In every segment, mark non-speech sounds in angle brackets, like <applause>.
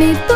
有，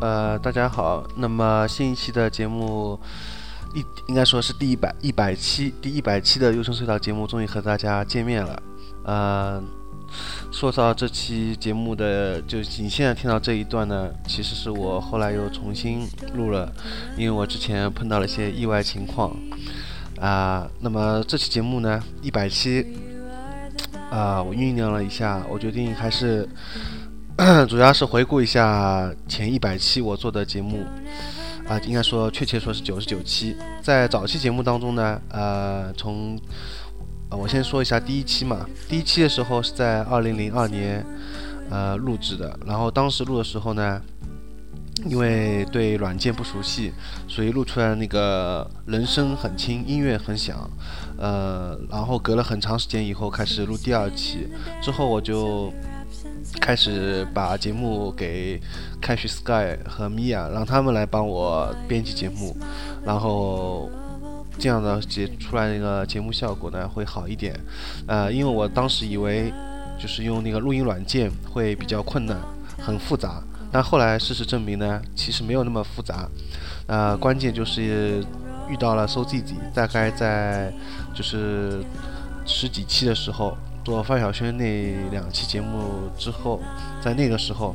呃，大家好。那么新一期的节目，一应该说是第一百一百期，第一百期的优声隧道节目终于和大家见面了。呃，说到这期节目的，就你现在听到这一段呢，其实是我后来又重新录了，因为我之前碰到了一些意外情况。啊、那么这期节目呢，一百期，啊、我酝酿了一下，我决定还是。<clears throat> 主要是回顾一下前一百期我做的节目，啊、应该说确切说是九十九期。在早期节目当中呢，呃，从呃我先说一下第一期嘛，第一期的时候是在二零零二年呃录制的，然后当时录的时候呢，因为对软件不熟悉，所以录出来那个人声很轻，音乐很响，呃，然后隔了很长时间以后开始录第二期，之后我就。开始把节目给 Cash Sky 和 Mia，让他们来帮我编辑节目，然后这样的节出来那个节目效果呢会好一点。呃，因为我当时以为就是用那个录音软件会比较困难，很复杂，但后来事实证明呢，其实没有那么复杂。呃，关键就是遇到了 So Z Z，大概在就是十几期的时候，做范晓萱那两期节目之后，在那个时候，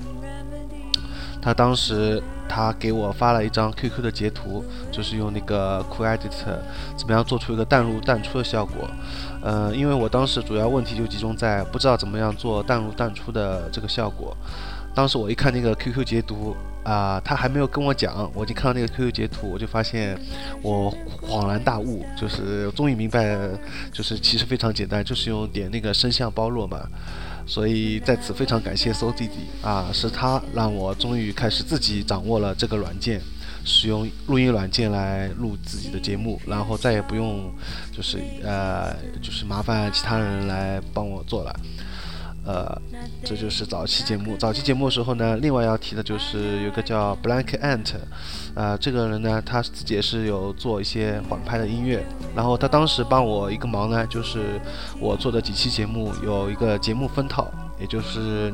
他当时他给我发了一张 QQ 的截图，就是用那个 Cool Edit 怎么样做出一个淡入淡出的效果。嗯，因为我当时主要问题就集中在不知道怎么样做淡入淡出的这个效果。当时我一看那个 QQ 截图啊，他还没有跟我讲，我就看到那个 QQ 截图，我就发现我恍然大悟，就是终于明白，就是其实非常简单，就是用点那个声像包络嘛。所以在此非常感谢 So 弟弟啊，是他让我终于开始自己掌握了这个软件，使用录音软件来录自己的节目，然后再也不用就是呃就是麻烦其他人来帮我做了。呃，这就是早期节目。早期节目的时候呢，另外要提的就是有个叫 Blank Ant，啊，这个人呢，他自己也是有做一些缓拍的音乐。然后他当时帮我一个忙呢，就是我做的几期节目有一个节目分套，也就是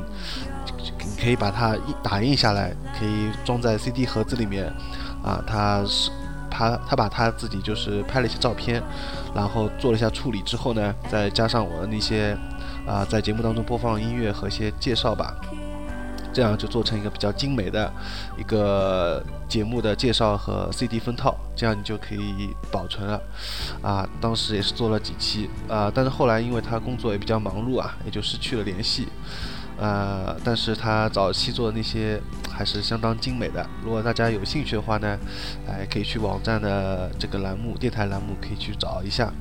你可以把它打印下来，可以装在 CD 盒子里面。啊，他是他他把他自己就是拍了一些照片，然后做了一下处理之后呢，再加上我的那些。啊，在节目当中播放音乐和一些介绍吧，这样就做成一个比较精美的一个节目的介绍和 CD 分套，这样你就可以保存了。啊，当时也是做了几期啊，但是后来因为他工作也比较忙碌啊，也就失去了联系。呃，但是他早期做的那些还是相当精美的。如果大家有兴趣的话呢，哎，可以去网站的这个栏目电台栏目可以去找一下。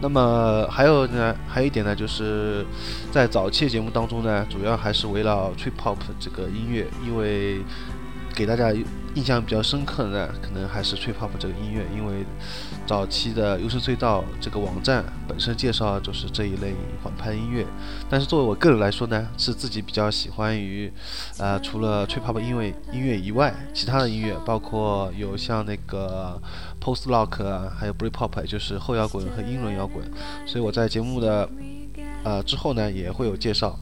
那么还有呢，还有一点呢，就是在早期节目当中呢，主要还是围绕 trip hop 这个音乐，因为给大家印象比较深刻的呢，可能还是 trip hop 这个音乐，因为早期的优声隧道这个网站本身介绍就是这一类缓拍音乐，但是作为我个人来说呢，是自己比较喜欢于，呃，除了 trip hop 音乐音乐以外，其他的音乐，包括有像那个。Post Rock 啊，还有 Britpop，就是后摇滚和英伦摇滚。所以我在节目的呃之后呢，也会有介绍，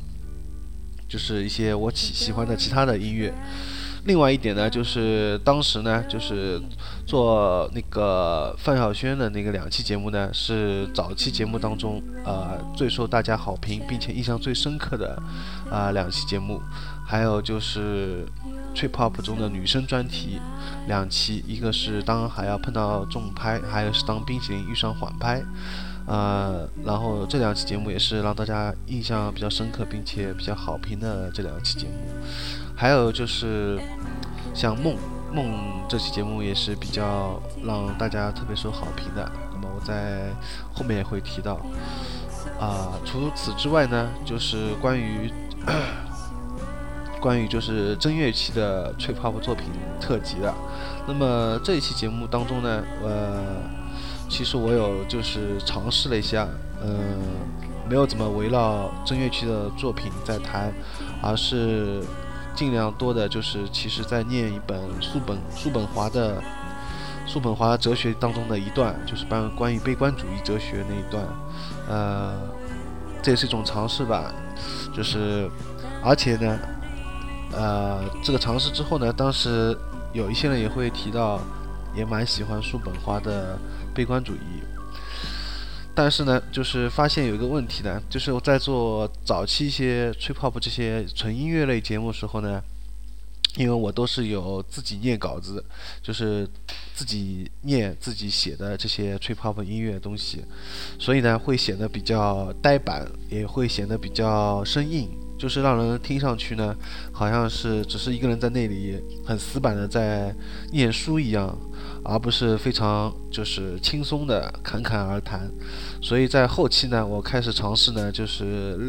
就是一些我喜喜欢的其他的音乐。另外一点呢，就是当时呢，就是做那个范晓萱的那个两期节目呢，是早期节目当中呃最受大家好评并且印象最深刻的啊两期节目。还有就是 trip hop 中的女生专题两期，一个是当还要碰到重拍，还有是当冰淇淋遇上缓拍，呃，然后这两期节目也是让大家印象比较深刻并且比较好评的这两期节目。还有就是像梦梦这期节目也是比较让大家特别受好评的，那么我在后面也会提到。啊，除此之外呢，就是关于。<coughs> 关于就是正月期的吹泡泡作品特辑的，那么这一期节目当中呢，呃，其实我有就是尝试了一下，嗯，没有怎么围绕正月期的作品在谈，而是尽量多的就是其实在念一本叔本叔本华的叔本华哲学当中的一段，就是关关于悲观主义哲学那一段，呃，这也是一种尝试吧，就是而且呢。呃，这个尝试之后呢，当时有一些人也会提到，也蛮喜欢叔本华的悲观主义。但是呢，就是发现有一个问题呢，就是我在做早期一些吹泡泡这些纯音乐类节目时候呢，因为我都是有自己念稿子，就是自己念自己写的这些吹泡泡音乐东西，所以呢，会显得比较呆板，也会显得比较生硬。就是让人听上去呢，好像是只是一个人在那里很死板的在念书一样，而不是非常就是轻松的侃侃而谈。所以在后期呢，我开始尝试呢，就是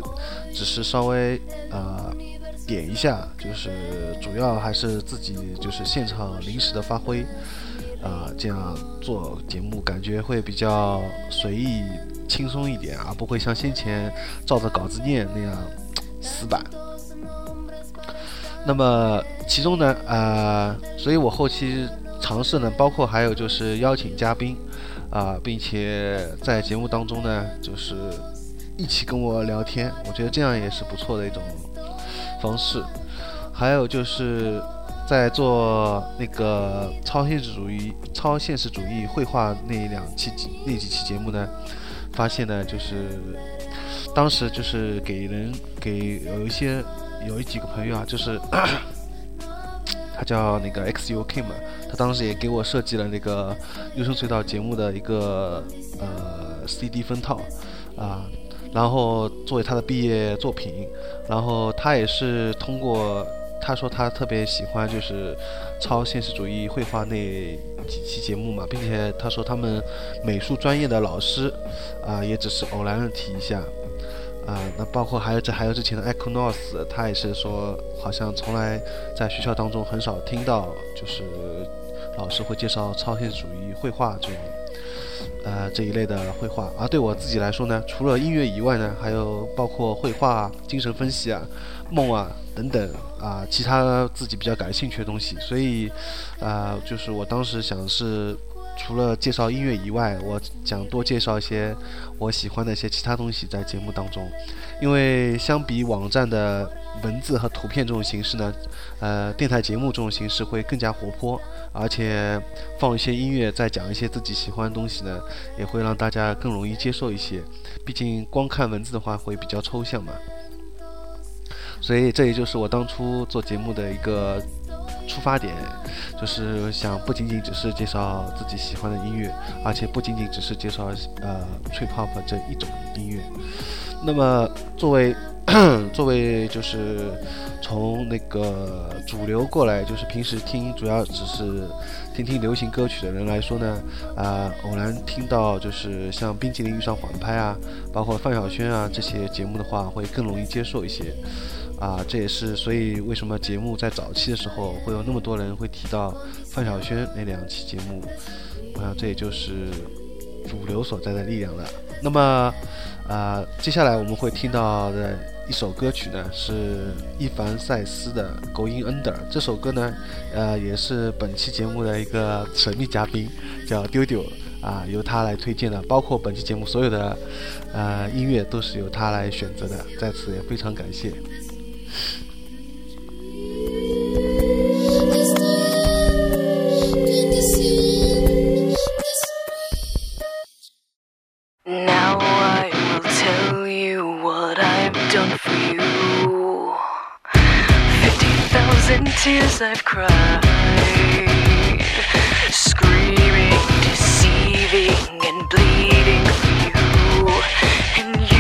只是稍微呃点一下，就是主要还是自己就是现场临时的发挥，啊这样做节目感觉会比较随意轻松一点，而不会像先前照着稿子念那样。死板。那么其中呢，呃，所以我后期尝试呢，包括还有就是邀请嘉宾，啊，并且在节目当中呢，就是一起跟我聊天，我觉得这样也是不错的一种方式。还有就是在做那个超现实主义、超现实主义绘画那两期那几期节目呢，发现呢，就是当时就是给人给有一些有一几个朋友啊，就是 <clears throat> 他叫那个 XUK 嘛，他当时也给我设计了那个优声隧道节目的一个呃 CD 封套啊。然后作为他的毕业作品，然后他也是通过他说他特别喜欢就是超现实主义绘画那几期节目嘛，并且他说他们美术专业的老师啊也只是偶然的提一下啊，那包括还有这还有之前的 Echo North，他也是说好像从来在学校当中很少听到就是老师会介绍超现实主义绘画这种。呃，这一类的绘画，而对我自己来说呢，除了音乐以外呢，还有包括绘画、精神分析啊、梦啊等等啊，其他自己比较感兴趣的东西。所以，啊，就是我当时想是，除了介绍音乐以外，我想多介绍一些我喜欢的一些其他东西在节目当中，因为相比网站的文字和图片这种形式呢，呃，电台节目这种形式会更加活泼。而且放一些音乐，再讲一些自己喜欢的东西呢，也会让大家更容易接受一些。毕竟光看文字的话会比较抽象嘛。所以这也就是我当初做节目的一个出发点，就是想不仅仅只是介绍自己喜欢的音乐，而且不仅仅只是介绍呃 trip hop 这一种音乐。那么 <coughs> 作为作为就是从那个主流过来，就是平时听主要只是听听流行歌曲的人来说呢，啊，偶然听到就是像《冰淇淋遇上缓拍》啊，包括范晓萱啊这些节目的话，会更容易接受一些。啊，这也是所以为什么节目在早期的时候会有那么多人会提到范晓萱那两期节目，啊，这也就是主流所在的力量了。那么，啊，接下来我们会听到的一首歌曲呢，是伊凡塞斯的《Going Under》。这首歌呢，呃，也是本期节目的一个神秘嘉宾，叫丢丢啊，由他来推荐的。包括本期节目所有的呃音乐都是由他来选择的，在此也非常感谢。Now I will tell you what I've done for you. Fifty thousand tears I've cried, screaming, deceiving, and bleeding for you. You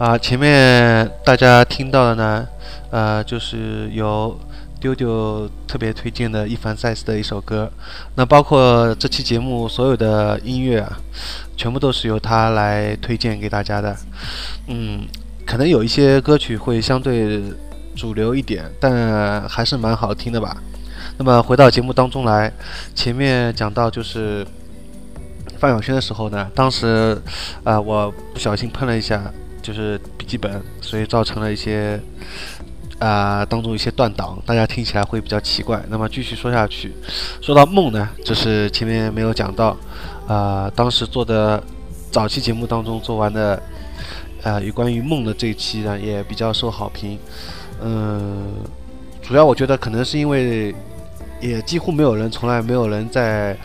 啊，前面大家听到的呢，呃，就是由丢丢特别推荐的伊凡赛斯的一首歌。那包括这期节目所有的音乐啊，全部都是由他来推荐给大家的。嗯，可能有一些歌曲会相对主流一点，但还是蛮好听的吧。那么回到节目当中来，前面讲到就是范晓萱的时候呢，当时啊，我不小心碰了一下。就是笔记本，所以造成了一些啊当中一些断档，大家听起来会比较奇怪。那么继续说下去，说到梦呢，就是前面没有讲到啊，当时做的早期节目当中做完的啊，有关于梦的这一期呢，也比较受好评。嗯，主要我觉得可能是因为也几乎没有人，从来没有人在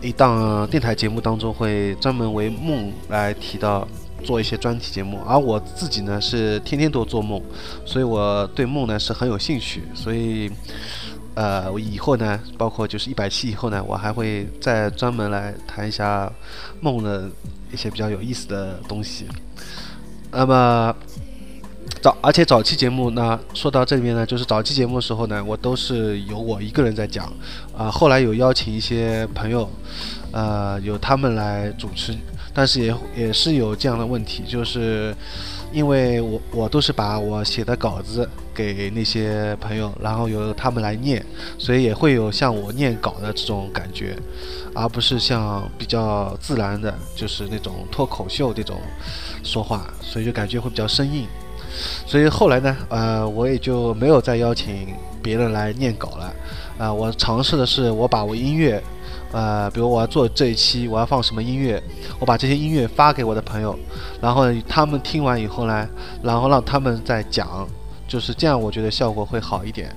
一档电台节目当中会专门为梦来提到。做一些专题节目，而我自己呢是天天都做梦，所以我对梦呢是很有兴趣。所以，呃，我以后呢，包括就是一百期以后呢，我还会再专门来谈一下梦的一些比较有意思的东西。那么早，而且早期节目呢，说到这里面呢，就是早期节目的时候呢，我都是由我一个人在讲，啊，后来有邀请一些朋友，呃，由他们来主持。但是也也是有这样的问题，就是因为我我都是把我写的稿子给那些朋友，然后由他们来念，所以也会有像我念稿的这种感觉，而不是像比较自然的，就是那种脱口秀这种说话，所以就感觉会比较生硬。所以后来呢，呃，我也就没有再邀请别人来念稿了，啊，我尝试的是我把我音乐。呃，比如我要做这一期，我要放什么音乐，我把这些音乐发给我的朋友，然后他们听完以后呢，然后让他们再讲，就是这样，我觉得效果会好一点，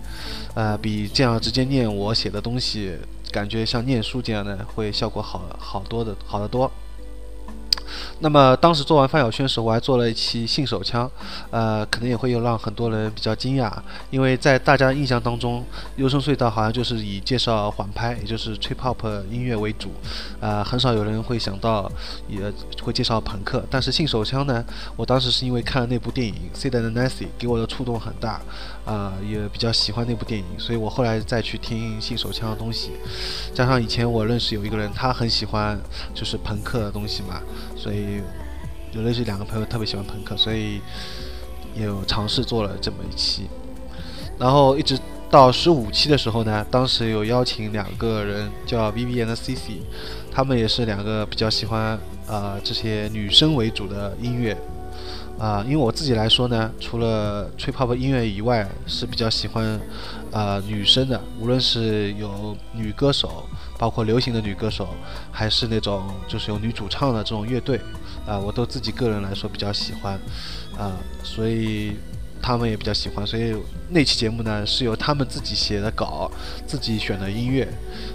呃，比这样直接念我写的东西，感觉像念书这样的，会效果好好多的，好得多。那么当时做完范晓萱时，我还做了一期信手枪，呃，可能也会有让很多人比较惊讶，因为在大家印象当中，优声隧道好像就是以介绍缓拍，也就是吹 pop 音乐为主，啊，很少有人会想到也会介绍朋克。但是信手枪呢，我当时是因为看了那部电影《Sid and Nancy》，给我的触动很大，啊，也比较喜欢那部电影，所以我后来再去听信手枪的东西，加上以前我认识有一个人，他很喜欢就是朋克的东西嘛。所以有认识两个朋友特别喜欢朋克，所以有尝试做了这么一期。然后一直到十五期的时候呢，当时有邀请两个人叫 v i v i a n 和 c c 他们也是两个比较喜欢啊这些女生为主的音乐啊。因为我自己来说呢，除了吹泡泡音乐以外，是比较喜欢啊女生的，无论是有女歌手。包括流行的女歌手，还是那种就是有女主唱的这种乐队，啊，我都自己个人来说比较喜欢，啊，所以他们也比较喜欢，所以那期节目呢是由他们自己写的稿，自己选的音乐，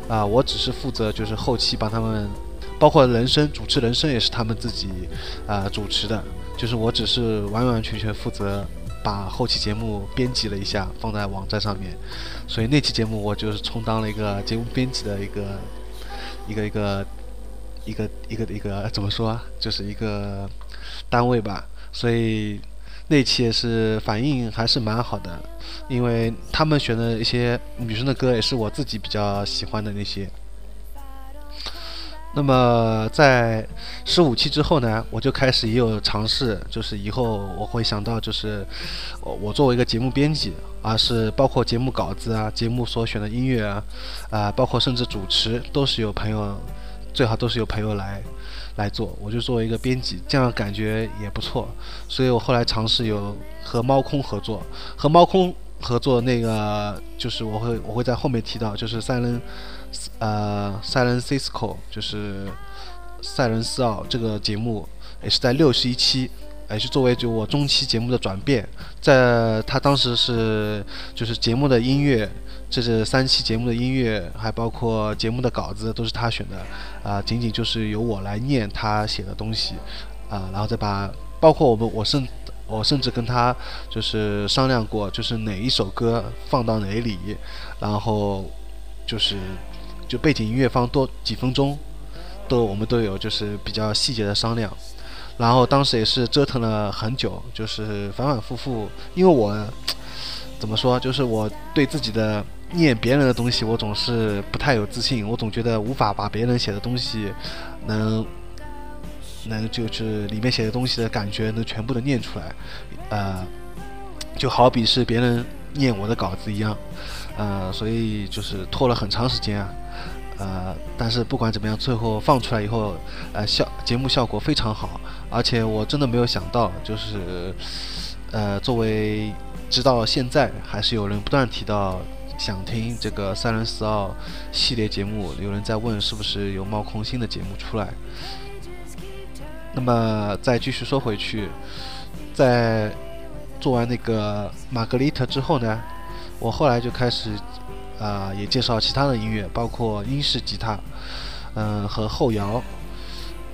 啊，我只是负责就是后期帮他们，包括人声主持人声也是他们自己啊主持的，就是我只是完完全全负责。把后期节目编辑了一下，放在网站上面，所以那期节目我就是充当了一个节目编辑的一个一个一个一个一个一个怎么说，就是一个单位吧。所以那期也是反应还是蛮好的，因为他们选的一些女生的歌也是我自己比较喜欢的那些。那么在十五期之后呢，我就开始也有尝试，就是以后我会想到，就是我作为一个节目编辑，而是包括节目稿子啊、节目所选的音乐啊，啊，包括甚至主持都是有朋友，最好都是有朋友来来做，我就作为一个编辑，这样感觉也不错。所以我后来尝试有和猫空合作，和猫空合作那个就是我会我会在后面提到，就是三人。呃，塞伦 Cisco 就是塞伦斯奥这个节目也是在六十一期，也是作为就我中期节目的转变，在他当时是就是节目的音乐，这是三期节目的音乐，还包括节目的稿子都是他选的，啊，仅仅就是由我来念他写的东西，啊，然后再把包括我们我甚我甚至跟他就是商量过，就是哪一首歌放到哪里，然后就是。就背景音乐放多几分钟，都我们都有就是比较细节的商量，然后当时也是折腾了很久，就是反反复复，因为我怎么说，就是我对自己的念别人的东西，我总是不太有自信，我总觉得无法把别人写的东西能能就是里面写的东西的感觉能全部的念出来，呃，就好比是别人念我的稿子一样，呃，所以就是拖了很长时间啊。呃，但是不管怎么样，最后放出来以后，呃，效节目效果非常好，而且我真的没有想到，就是呃，作为直到现在还是有人不断提到想听这个三人四奥系列节目，有人在问是不是有冒空心的节目出来。那么再继续说回去，在做完那个玛格丽特之后呢，我后来就开始。啊，也介绍其他的音乐，包括英式吉他，嗯，和后摇。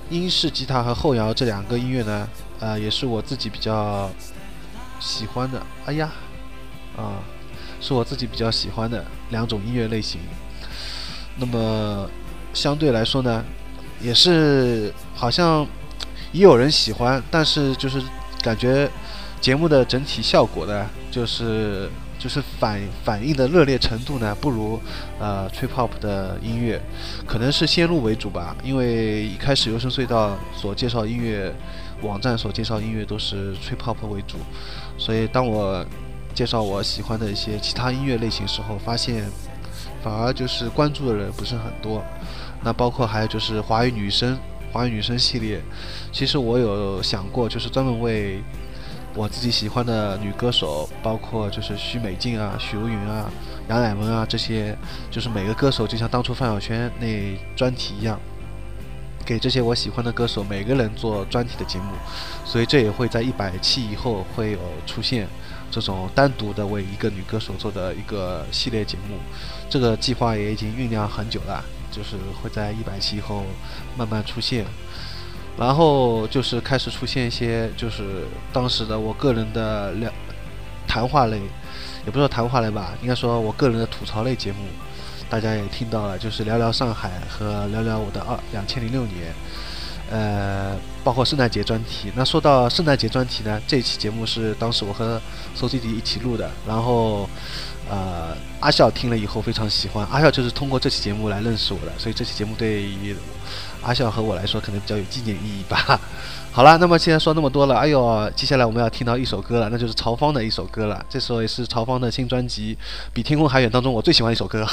英式吉他和后摇这两个音乐呢，呃，也是我自己比较喜欢的。哎呀，啊，是我自己比较喜欢的两种音乐类型。那么相对来说呢，也是好像也有人喜欢，但是就是感觉节目的整体效果呢，就是。就是反反应的热烈程度呢，不如呃 trip hop 的音乐，可能是先入为主吧。因为一开始游声隧道所介绍音乐网站所介绍音乐都是 trip hop 为主，所以当我介绍我喜欢的一些其他音乐类型时候，发现反而就是关注的人不是很多。那包括还有就是华语女生，华语女生系列，其实我有想过，就是专门为。我自己喜欢的女歌手，包括就是许美静啊、许茹芸啊、杨乃文啊这些，就是每个歌手就像当初范晓萱那专题一样，给这些我喜欢的歌手每个人做专题的节目，所以这也会在一百期以后会有出现这种单独的为一个女歌手做的一个系列节目，这个计划也已经酝酿很久了，就是会在一百期以后慢慢出现。然后就是开始出现一些，就是当时的我个人的聊谈话类，也不说谈话类吧，应该说我个人的吐槽类节目，大家也听到了，就是聊聊上海和聊聊我的二两千零六年，呃，包括圣诞节专题。那说到圣诞节专题呢，这期节目是当时我和苏弟弟一起录的，然后呃，阿笑听了以后非常喜欢，阿笑就是通过这期节目来认识我的，所以这期节目对于。阿笑和我来说，可能比较有纪念意义吧。<laughs> 好了，那么既然说那么多了，哎呦，接下来我们要听到一首歌了，那就是曹方的一首歌了。这首也是曹方的新专辑《比天空还远》当中我最喜欢一首歌。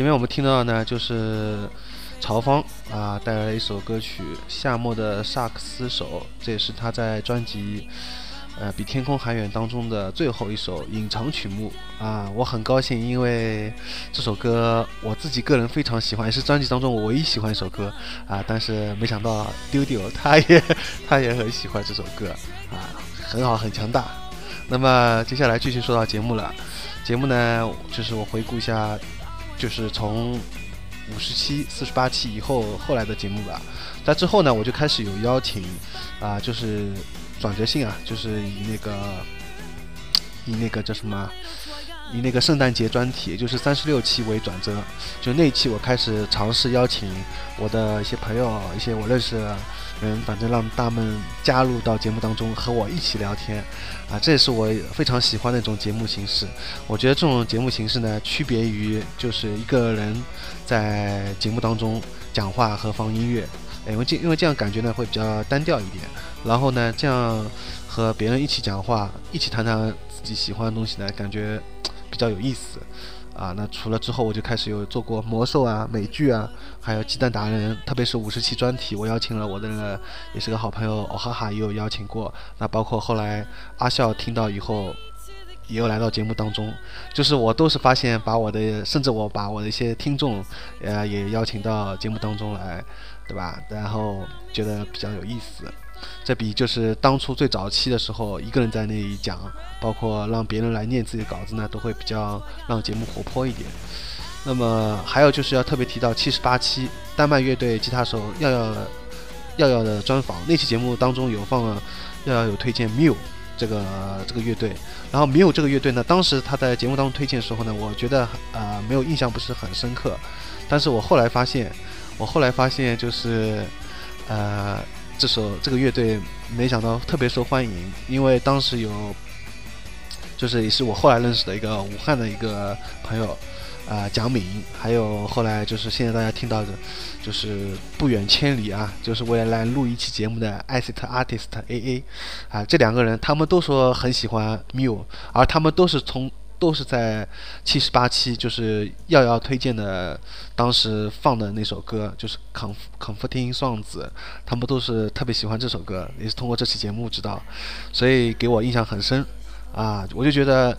前面我们听到的呢，就是曹芳啊带来了一首歌曲《夏末的萨克斯手》，这也是他在专辑。呃，比天空还远当中的最后一首隐藏曲目啊，我很高兴，因为这首歌我自己个人非常喜欢，也是专辑当中我唯一喜欢一首歌啊。但是没想到丢丢 <laughs> 他也他也很喜欢这首歌啊，很好，很强大。那么接下来继续说到节目了，节目呢就是我回顾一下，就是从五十期、四十八期以后后来的节目吧。在之后呢，我就开始有邀请啊，就是。转折性啊，就是以那个，以那个叫什么，以那个圣诞节专题，就是三十六期为转折。就那一期，我开始尝试邀请我的一些朋友、一些我认识嗯，反正让他们加入到节目当中，和我一起聊天。啊，这也是我非常喜欢的一种节目形式。我觉得这种节目形式呢，区别于就是一个人在节目当中讲话和放音乐。因为这因为这样感觉呢会比较单调一点，然后呢这样和别人一起讲话，一起谈谈自己喜欢的东西呢，感觉比较有意思啊。那除了之后我就开始有做过魔兽啊、美剧啊，还有鸡蛋达人，特别是五十期专题，我邀请了我的那个也是个好朋友哦哈哈也有邀请过。那包括后来阿笑听到以后，也有来到节目当中，就是我都是发现把我的，甚至我把我的一些听众，呃也邀请到节目当中来。对吧？然后觉得比较有意思，这比就是当初最早期的时候一个人在那里讲，包括让别人来念自己的稿子呢，都会比较让节目活泼一点。那么还有就是要特别提到七十八期丹麦乐队吉他手耀耀耀耀的专访，那期节目当中有放了耀耀有推荐 Miu 这个这个乐队，然后 Miu 这个乐队呢，当时他在节目当中推荐的时候呢，我觉得呃没有印象不是很深刻，但是我后来发现。我后来发现，就是，呃，这首这个乐队没想到特别受欢迎，因为当时有，就是也是我后来认识的一个武汉的一个朋友，啊，蒋敏，还有后来就是现在大家听到的，就是不远千里啊，就是为了来录一期节目的 Acid Artist A A，啊，这两个人他们都说很喜欢 Miu，而他们都是从。都是在七十八期，就是耀耀推荐的，当时放的那首歌，就是《Comf Comforting Songs》，他们都是特别喜欢这首歌，也是通过这期节目知道，所以给我印象很深，啊，我就觉得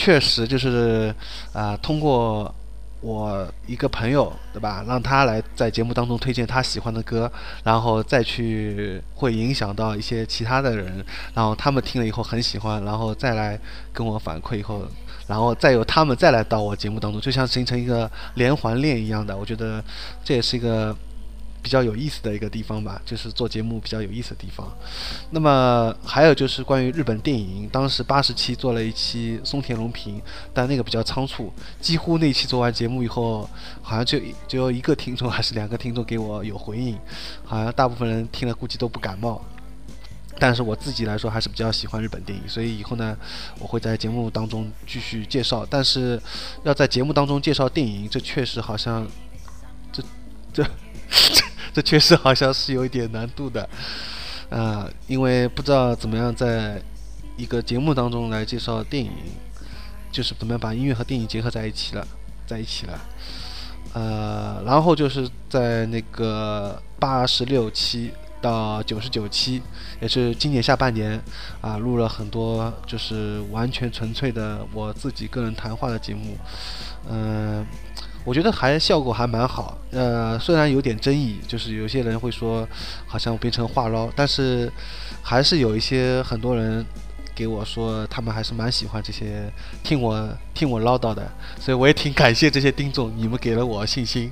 确实就是啊，通过。我一个朋友，对吧？让他来在节目当中推荐他喜欢的歌，然后再去会影响到一些其他的人，然后他们听了以后很喜欢，然后再来跟我反馈以后，然后再由他们再来到我节目当中，就像形成一个连环链一样的。我觉得这也是一个。比较有意思的一个地方吧，就是做节目比较有意思的地方。那么还有就是关于日本电影，当时八十期做了一期松田龙平，但那个比较仓促，几乎那期做完节目以后，好像就只有一个听众还是两个听众给我有回应，好像大部分人听了估计都不感冒。但是我自己来说还是比较喜欢日本电影，所以以后呢，我会在节目当中继续介绍。但是要在节目当中介绍电影，这确实好像这，这这。这确实好像是有一点难度的，啊，因为不知道怎么样在一个节目当中来介绍电影，就是怎么样把音乐和电影结合在一起了，在一起了，呃，然后就是在那个八十六期到九十九期，也是今年下半年啊，录了很多就是完全纯粹的我自己个人谈话的节目，嗯。我觉得还效果还蛮好，呃，虽然有点争议，就是有些人会说好像变成话唠，但是还是有一些很多人给我说他们还是蛮喜欢这些听我听我唠叨的，所以我也挺感谢这些听众，你们给了我信心，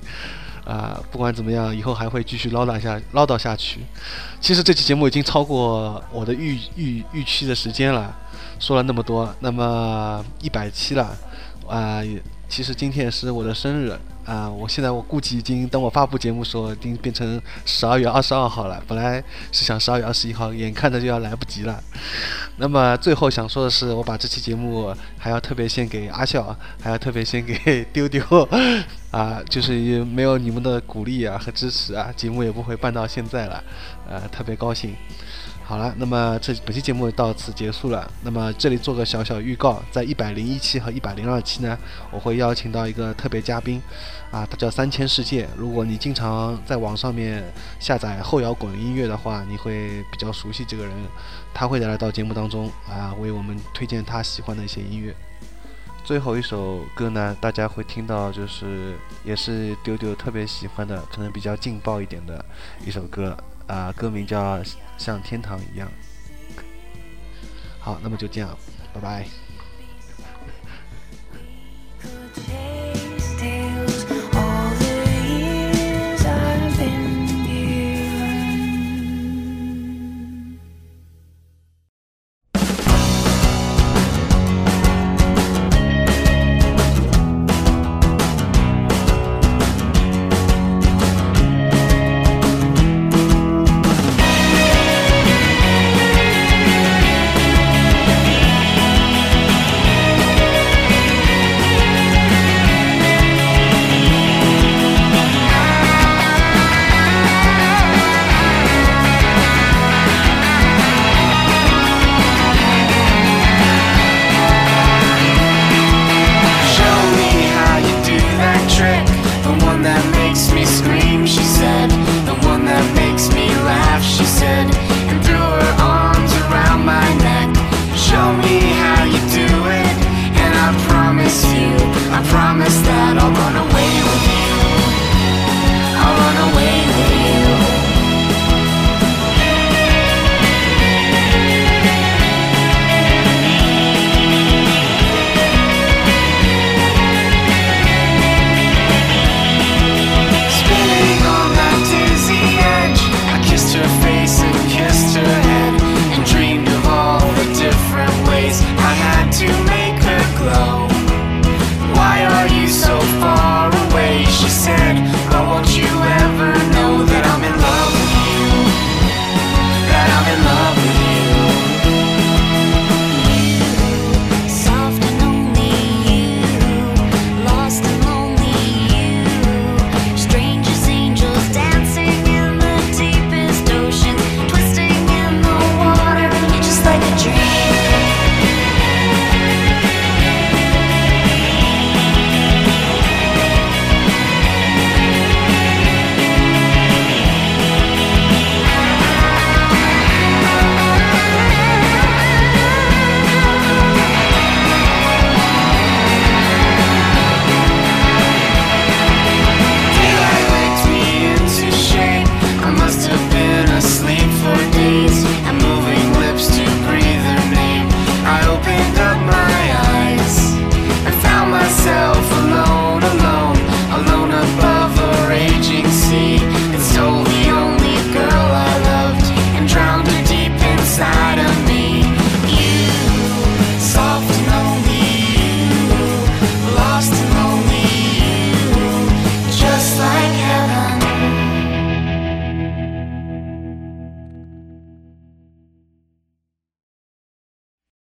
啊，不管怎么样，以后还会继续唠叨下唠叨下去。其实这期节目已经超过我的预预预期的时间了，说了那么多，那么一百期了，啊。其实今天也是我的生日啊！我现在我估计已经等我发布节目时候，已经变成十二月二十二号了。本来是想十二月二十一号，眼看着就要来不及了。那么最后想说的是，我把这期节目还要特别献给阿笑，还要特别献给丢丢啊！<laughs> 就是也没有你们的鼓励啊和支持啊，节目也不会办到现在了。呃，特别高兴。好了，那么这本期节目到此结束了。那么这里做个小小预告，在一百零一期和一百零二期呢，我会邀请到一个特别嘉宾，啊，他叫三千世界。如果你经常在网上面下载后摇滚音乐的话，你会比较熟悉这个人。他会来到节目当中啊，为我们推荐他喜欢的一些音乐。最后一首歌呢，大家会听到，就是也是丢丢特别喜欢的，可能比较劲爆一点的一首歌啊，歌名叫《像天堂一样》。好，那么就这样，拜拜。